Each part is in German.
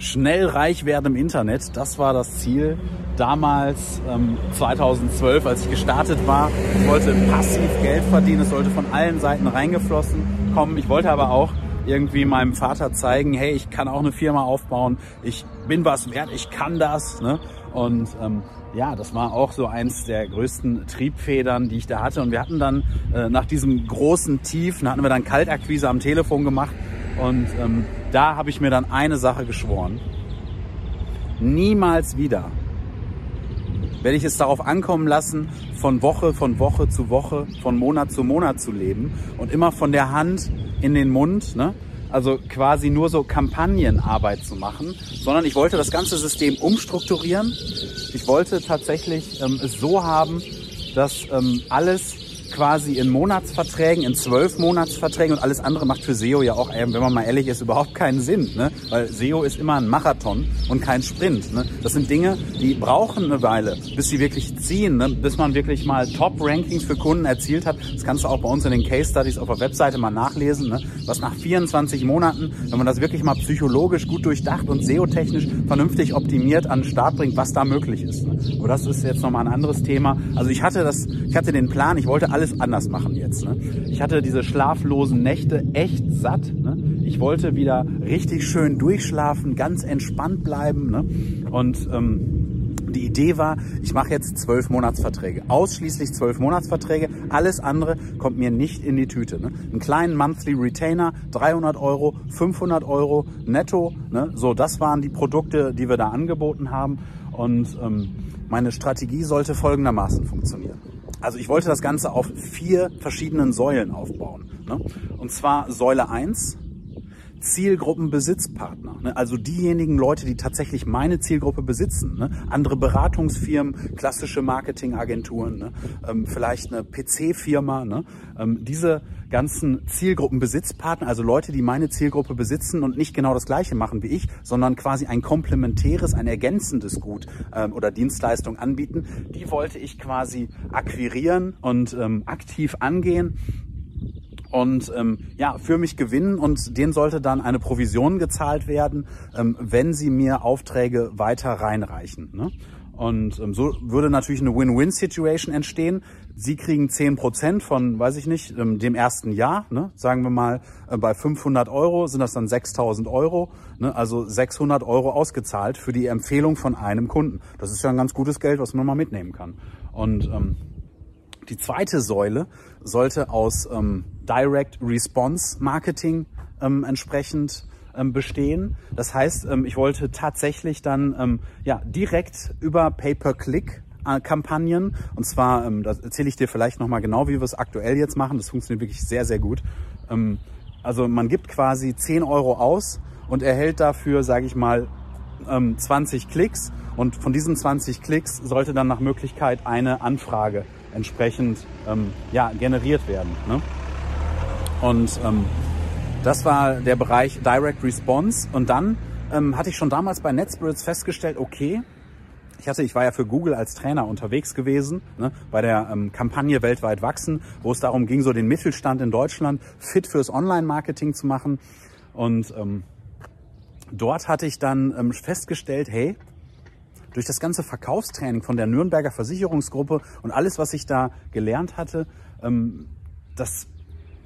schnell reich werden im Internet. Das war das Ziel damals, ähm, 2012, als ich gestartet war. Ich wollte passiv Geld verdienen. Es sollte von allen Seiten reingeflossen kommen. Ich wollte aber auch irgendwie meinem Vater zeigen, hey, ich kann auch eine Firma aufbauen. Ich bin was wert. Ich kann das. Ne? Und ähm, ja, das war auch so eins der größten Triebfedern, die ich da hatte. Und wir hatten dann äh, nach diesem großen Tief, hatten wir dann Kaltakquise am Telefon gemacht. Und ähm, da habe ich mir dann eine Sache geschworen. Niemals wieder werde ich es darauf ankommen lassen, von Woche von Woche zu Woche, von Monat zu Monat zu leben und immer von der Hand in den Mund. Ne? also quasi nur so Kampagnenarbeit zu machen, sondern ich wollte das ganze System umstrukturieren. Ich wollte tatsächlich ähm, es so haben, dass ähm, alles quasi in Monatsverträgen, in zwölf Monatsverträgen und alles andere macht für SEO ja auch, wenn man mal ehrlich ist, überhaupt keinen Sinn. Ne? Weil SEO ist immer ein Marathon und kein Sprint. Ne? Das sind Dinge, die brauchen eine Weile, bis sie wirklich ziehen, ne? bis man wirklich mal Top-Rankings für Kunden erzielt hat. Das kannst du auch bei uns in den Case Studies auf der Webseite mal nachlesen, ne? was nach 24 Monaten, wenn man das wirklich mal psychologisch gut durchdacht und SEO-technisch vernünftig optimiert an den Start bringt, was da möglich ist. Ne? Aber das ist jetzt nochmal ein anderes Thema. Also ich hatte das, ich hatte den Plan, ich wollte alles anders machen jetzt. Ne? Ich hatte diese schlaflosen Nächte echt satt. Ne? Ich wollte wieder richtig schön durchschlafen, ganz entspannt bleiben. Ne? Und ähm, die Idee war, ich mache jetzt zwölf Monatsverträge. Ausschließlich zwölf Monatsverträge. Alles andere kommt mir nicht in die Tüte. Ne? Einen kleinen Monthly Retainer, 300 Euro, 500 Euro netto. Ne? So, das waren die Produkte, die wir da angeboten haben. Und ähm, meine Strategie sollte folgendermaßen funktionieren. Also ich wollte das Ganze auf vier verschiedenen Säulen aufbauen. Ne? Und zwar Säule 1, Zielgruppenbesitzpartner. Ne? Also diejenigen Leute, die tatsächlich meine Zielgruppe besitzen. Ne? Andere Beratungsfirmen, klassische Marketingagenturen, ne? ähm, vielleicht eine PC-Firma. Ne? Ähm, diese ganzen Zielgruppenbesitzpartner, also Leute, die meine Zielgruppe besitzen und nicht genau das gleiche machen wie ich, sondern quasi ein komplementäres, ein ergänzendes Gut ähm, oder Dienstleistung anbieten, die wollte ich quasi akquirieren und ähm, aktiv angehen und ähm, ja, für mich gewinnen und denen sollte dann eine Provision gezahlt werden, ähm, wenn sie mir Aufträge weiter reinreichen. Ne? Und ähm, so würde natürlich eine Win-Win-Situation entstehen. Sie kriegen zehn Prozent von, weiß ich nicht, ähm, dem ersten Jahr. Ne? Sagen wir mal, äh, bei 500 Euro sind das dann 6000 Euro. Ne? Also 600 Euro ausgezahlt für die Empfehlung von einem Kunden. Das ist ja ein ganz gutes Geld, was man mal mitnehmen kann. Und ähm, die zweite Säule sollte aus ähm, Direct Response Marketing ähm, entsprechend ähm, bestehen. Das heißt, ähm, ich wollte tatsächlich dann ähm, ja, direkt über Pay-per-Click äh, Kampagnen. Und zwar, ähm, das erzähle ich dir vielleicht nochmal genau, wie wir es aktuell jetzt machen. Das funktioniert wirklich sehr, sehr gut. Ähm, also man gibt quasi 10 Euro aus und erhält dafür, sage ich mal, ähm, 20 Klicks. Und von diesen 20 Klicks sollte dann nach Möglichkeit eine Anfrage entsprechend ähm, ja, generiert werden. Ne? Und ähm, das war der Bereich Direct Response. Und dann ähm, hatte ich schon damals bei NetSpirits festgestellt, okay, ich hatte, ich war ja für Google als Trainer unterwegs gewesen, ne, bei der ähm, Kampagne Weltweit wachsen, wo es darum ging, so den Mittelstand in Deutschland fit fürs Online-Marketing zu machen. Und ähm, dort hatte ich dann ähm, festgestellt, hey, durch das ganze Verkaufstraining von der Nürnberger Versicherungsgruppe und alles, was ich da gelernt hatte, ähm, das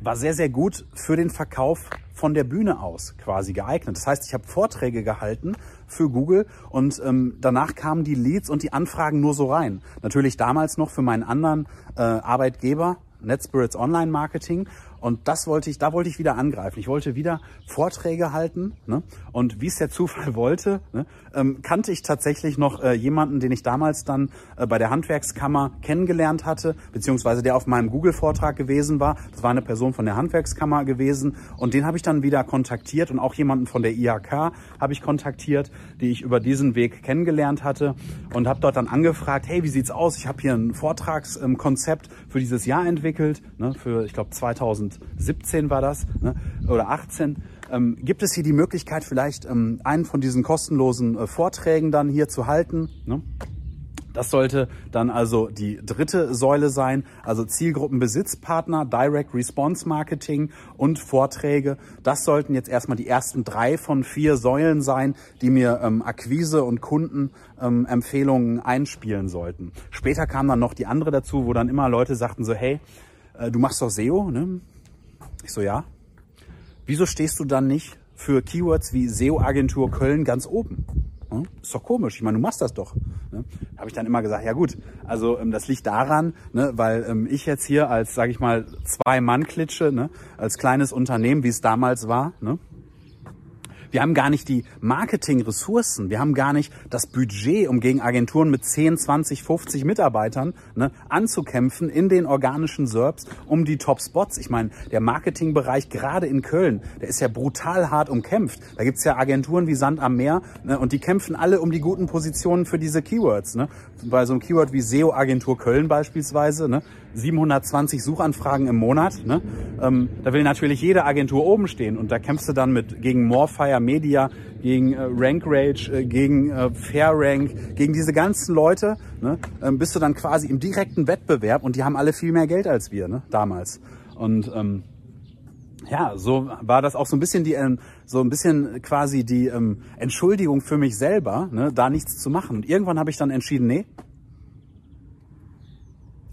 war sehr, sehr gut für den Verkauf von der Bühne aus quasi geeignet. Das heißt, ich habe Vorträge gehalten für Google und ähm, danach kamen die Leads und die Anfragen nur so rein. Natürlich damals noch für meinen anderen äh, Arbeitgeber, NetSpirits Online Marketing und das wollte ich, da wollte ich wieder angreifen. Ich wollte wieder Vorträge halten. Ne? Und wie es der Zufall wollte, ne, ähm, kannte ich tatsächlich noch äh, jemanden, den ich damals dann äh, bei der Handwerkskammer kennengelernt hatte, beziehungsweise der auf meinem Google-Vortrag gewesen war. Das war eine Person von der Handwerkskammer gewesen. Und den habe ich dann wieder kontaktiert und auch jemanden von der IHK habe ich kontaktiert, die ich über diesen Weg kennengelernt hatte und habe dort dann angefragt, hey, wie sieht's aus? Ich habe hier ein Vortragskonzept für dieses Jahr entwickelt, ne, für, ich glaube, 2000 2017 war das, ne, oder 18, ähm, gibt es hier die Möglichkeit, vielleicht ähm, einen von diesen kostenlosen äh, Vorträgen dann hier zu halten. Ne? Das sollte dann also die dritte Säule sein, also Zielgruppenbesitzpartner, Direct Response Marketing und Vorträge. Das sollten jetzt erstmal die ersten drei von vier Säulen sein, die mir ähm, Akquise und Kundenempfehlungen ähm, einspielen sollten. Später kam dann noch die andere dazu, wo dann immer Leute sagten so, hey, äh, du machst doch SEO, ne? Ich so, ja. Wieso stehst du dann nicht für Keywords wie SEO-Agentur Köln ganz oben? Hm? Ist doch komisch. Ich meine, du machst das doch. Ne? Habe ich dann immer gesagt, ja gut, also ähm, das liegt daran, ne, weil ähm, ich jetzt hier als, sage ich mal, Zwei-Mann-Klitsche, ne, als kleines Unternehmen, wie es damals war, ne, wir haben gar nicht die Marketing-Ressourcen. Wir haben gar nicht das Budget, um gegen Agenturen mit 10, 20, 50 Mitarbeitern ne, anzukämpfen in den organischen SERPs um die Top-Spots. Ich meine, der Marketingbereich gerade in Köln, der ist ja brutal hart umkämpft. Da gibt's ja Agenturen wie Sand am Meer ne, und die kämpfen alle um die guten Positionen für diese Keywords. Ne. Bei so einem Keyword wie SEO-Agentur Köln beispielsweise, ne, 720 Suchanfragen im Monat. Ne? Ähm, da will natürlich jede Agentur oben stehen und da kämpfst du dann mit gegen Morefire Media, gegen äh, Rank Rage, äh, gegen äh, Fair Rank, gegen diese ganzen Leute. Ne? Ähm, bist du dann quasi im direkten Wettbewerb und die haben alle viel mehr Geld als wir ne? damals. Und ähm, ja, so war das auch so ein bisschen die, ähm, so ein bisschen quasi die ähm, Entschuldigung für mich selber, ne, da nichts zu machen. Und irgendwann habe ich dann entschieden, nee,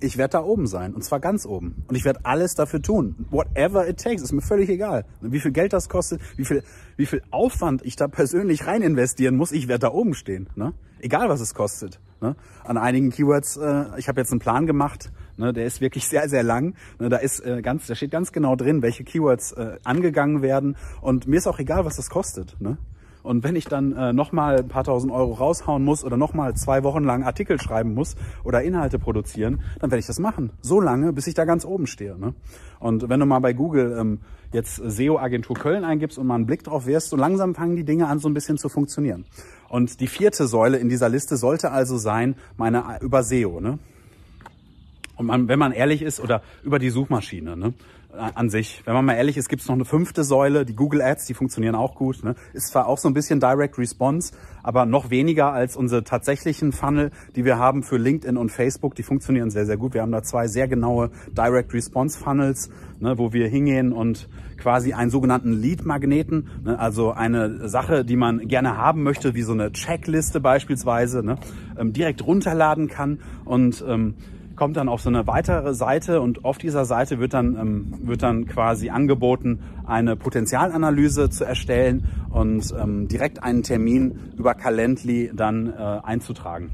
ich werde da oben sein und zwar ganz oben und ich werde alles dafür tun, whatever it takes, ist mir völlig egal, wie viel Geld das kostet, wie viel wie viel Aufwand ich da persönlich rein investieren muss, ich werde da oben stehen, ne? egal was es kostet. Ne? An einigen Keywords, äh, ich habe jetzt einen Plan gemacht, ne, der ist wirklich sehr sehr lang, ne, da ist äh, ganz, da steht ganz genau drin, welche Keywords äh, angegangen werden und mir ist auch egal, was das kostet. Ne? Und wenn ich dann äh, nochmal ein paar tausend Euro raushauen muss oder nochmal zwei Wochen lang Artikel schreiben muss oder Inhalte produzieren, dann werde ich das machen. So lange, bis ich da ganz oben stehe. Ne? Und wenn du mal bei Google ähm, jetzt SEO-Agentur Köln eingibst und mal einen Blick drauf wirst, so langsam fangen die Dinge an, so ein bisschen zu funktionieren. Und die vierte Säule in dieser Liste sollte also sein, meine über SEO. Ne? Und man, wenn man ehrlich ist, oder über die Suchmaschine. Ne? An sich. Wenn man mal ehrlich ist, gibt es noch eine fünfte Säule, die Google Ads, die funktionieren auch gut. Ne? Ist zwar auch so ein bisschen Direct Response, aber noch weniger als unsere tatsächlichen Funnel, die wir haben für LinkedIn und Facebook. Die funktionieren sehr, sehr gut. Wir haben da zwei sehr genaue Direct Response Funnels, ne, wo wir hingehen und quasi einen sogenannten Lead-Magneten, ne, also eine Sache, die man gerne haben möchte, wie so eine Checkliste beispielsweise, ne, ähm, direkt runterladen kann und ähm, kommt dann auf so eine weitere Seite und auf dieser Seite wird dann, ähm, wird dann quasi angeboten, eine Potenzialanalyse zu erstellen und ähm, direkt einen Termin über Calendly dann äh, einzutragen.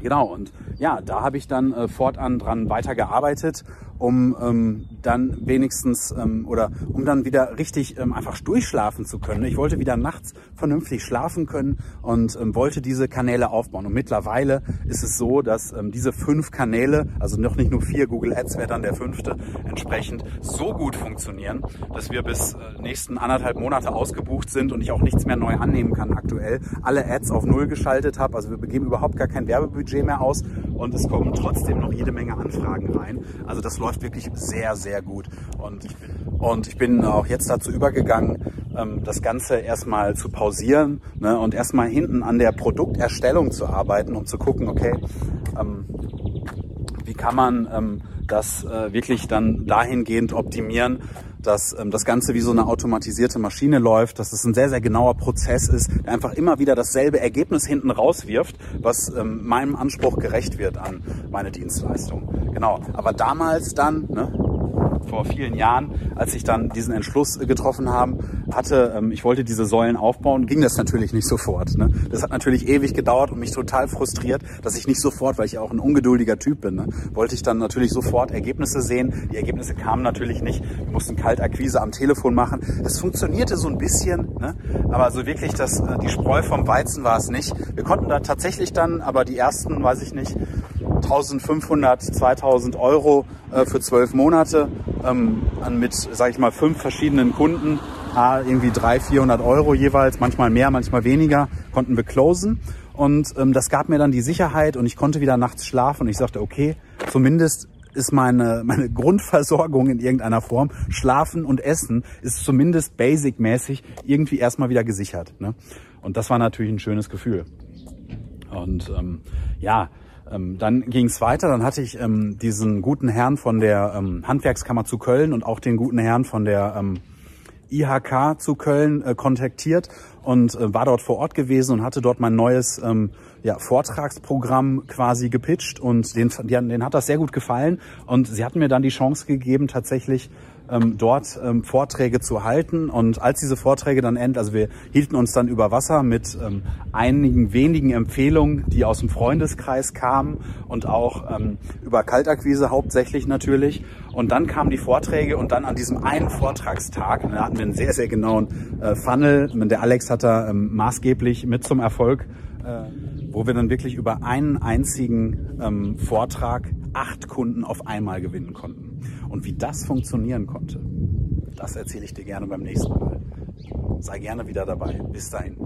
Genau, und ja, da habe ich dann äh, fortan dran weitergearbeitet um ähm, dann wenigstens ähm, oder um dann wieder richtig ähm, einfach durchschlafen zu können. Ich wollte wieder nachts vernünftig schlafen können und ähm, wollte diese Kanäle aufbauen. Und mittlerweile ist es so, dass ähm, diese fünf Kanäle, also noch nicht nur vier, Google Ads wäre dann der fünfte, entsprechend so gut funktionieren, dass wir bis äh, nächsten anderthalb Monate ausgebucht sind und ich auch nichts mehr neu annehmen kann aktuell. Alle Ads auf Null geschaltet habe, also wir begeben überhaupt gar kein Werbebudget mehr aus und es kommen trotzdem noch jede Menge Anfragen rein. Also das läuft wirklich sehr, sehr gut. Und ich bin, und ich bin auch jetzt dazu übergegangen, ähm, das Ganze erstmal zu pausieren ne, und erstmal hinten an der Produkterstellung zu arbeiten, um zu gucken, okay, ähm, wie kann man ähm, das äh, wirklich dann dahingehend optimieren, dass ähm, das Ganze wie so eine automatisierte Maschine läuft, dass es ein sehr, sehr genauer Prozess ist, der einfach immer wieder dasselbe Ergebnis hinten rauswirft, was ähm, meinem Anspruch gerecht wird an meine Dienstleistung. Genau. Aber damals dann, ne, vor vielen Jahren, als ich dann diesen Entschluss getroffen habe, hatte, ähm, ich wollte diese Säulen aufbauen, ging das natürlich nicht sofort. Ne? Das hat natürlich ewig gedauert und mich total frustriert, dass ich nicht sofort, weil ich ja auch ein ungeduldiger Typ bin, ne, wollte ich dann natürlich sofort Ergebnisse sehen. Die Ergebnisse kamen natürlich nicht. Wir mussten Kaltakquise am Telefon machen. Es funktionierte so ein bisschen, ne? aber so wirklich das, äh, die Spreu vom Weizen war es nicht. Wir konnten da tatsächlich dann, aber die ersten, weiß ich nicht, 1500, 2000 Euro äh, für zwölf Monate ähm, mit, sage ich mal, fünf verschiedenen Kunden, irgendwie 300, 400 Euro jeweils, manchmal mehr, manchmal weniger, konnten wir closen. Und ähm, das gab mir dann die Sicherheit und ich konnte wieder nachts schlafen und ich sagte, okay, zumindest ist meine, meine Grundversorgung in irgendeiner Form, Schlafen und Essen, ist zumindest basic-mäßig irgendwie erstmal wieder gesichert. Ne? Und das war natürlich ein schönes Gefühl. Und ähm, ja, ähm, dann ging es weiter. Dann hatte ich ähm, diesen guten Herrn von der ähm, Handwerkskammer zu Köln und auch den guten Herrn von der ähm, IHK zu Köln äh, kontaktiert und äh, war dort vor Ort gewesen und hatte dort mein neues ähm, ja, Vortragsprogramm quasi gepitcht und den, den hat das sehr gut gefallen und sie hatten mir dann die Chance gegeben, tatsächlich ähm, dort ähm, Vorträge zu halten. Und als diese Vorträge dann enden, also wir hielten uns dann über Wasser mit ähm, einigen wenigen Empfehlungen, die aus dem Freundeskreis kamen und auch ähm, über Kaltakquise hauptsächlich natürlich. Und dann kamen die Vorträge und dann an diesem einen Vortragstag, da hatten wir einen sehr, sehr genauen äh, Funnel. Der Alex hat da ähm, maßgeblich mit zum Erfolg, äh, wo wir dann wirklich über einen einzigen ähm, Vortrag acht Kunden auf einmal gewinnen konnten. Und wie das funktionieren konnte, das erzähle ich dir gerne beim nächsten Mal. Sei gerne wieder dabei. Bis dahin.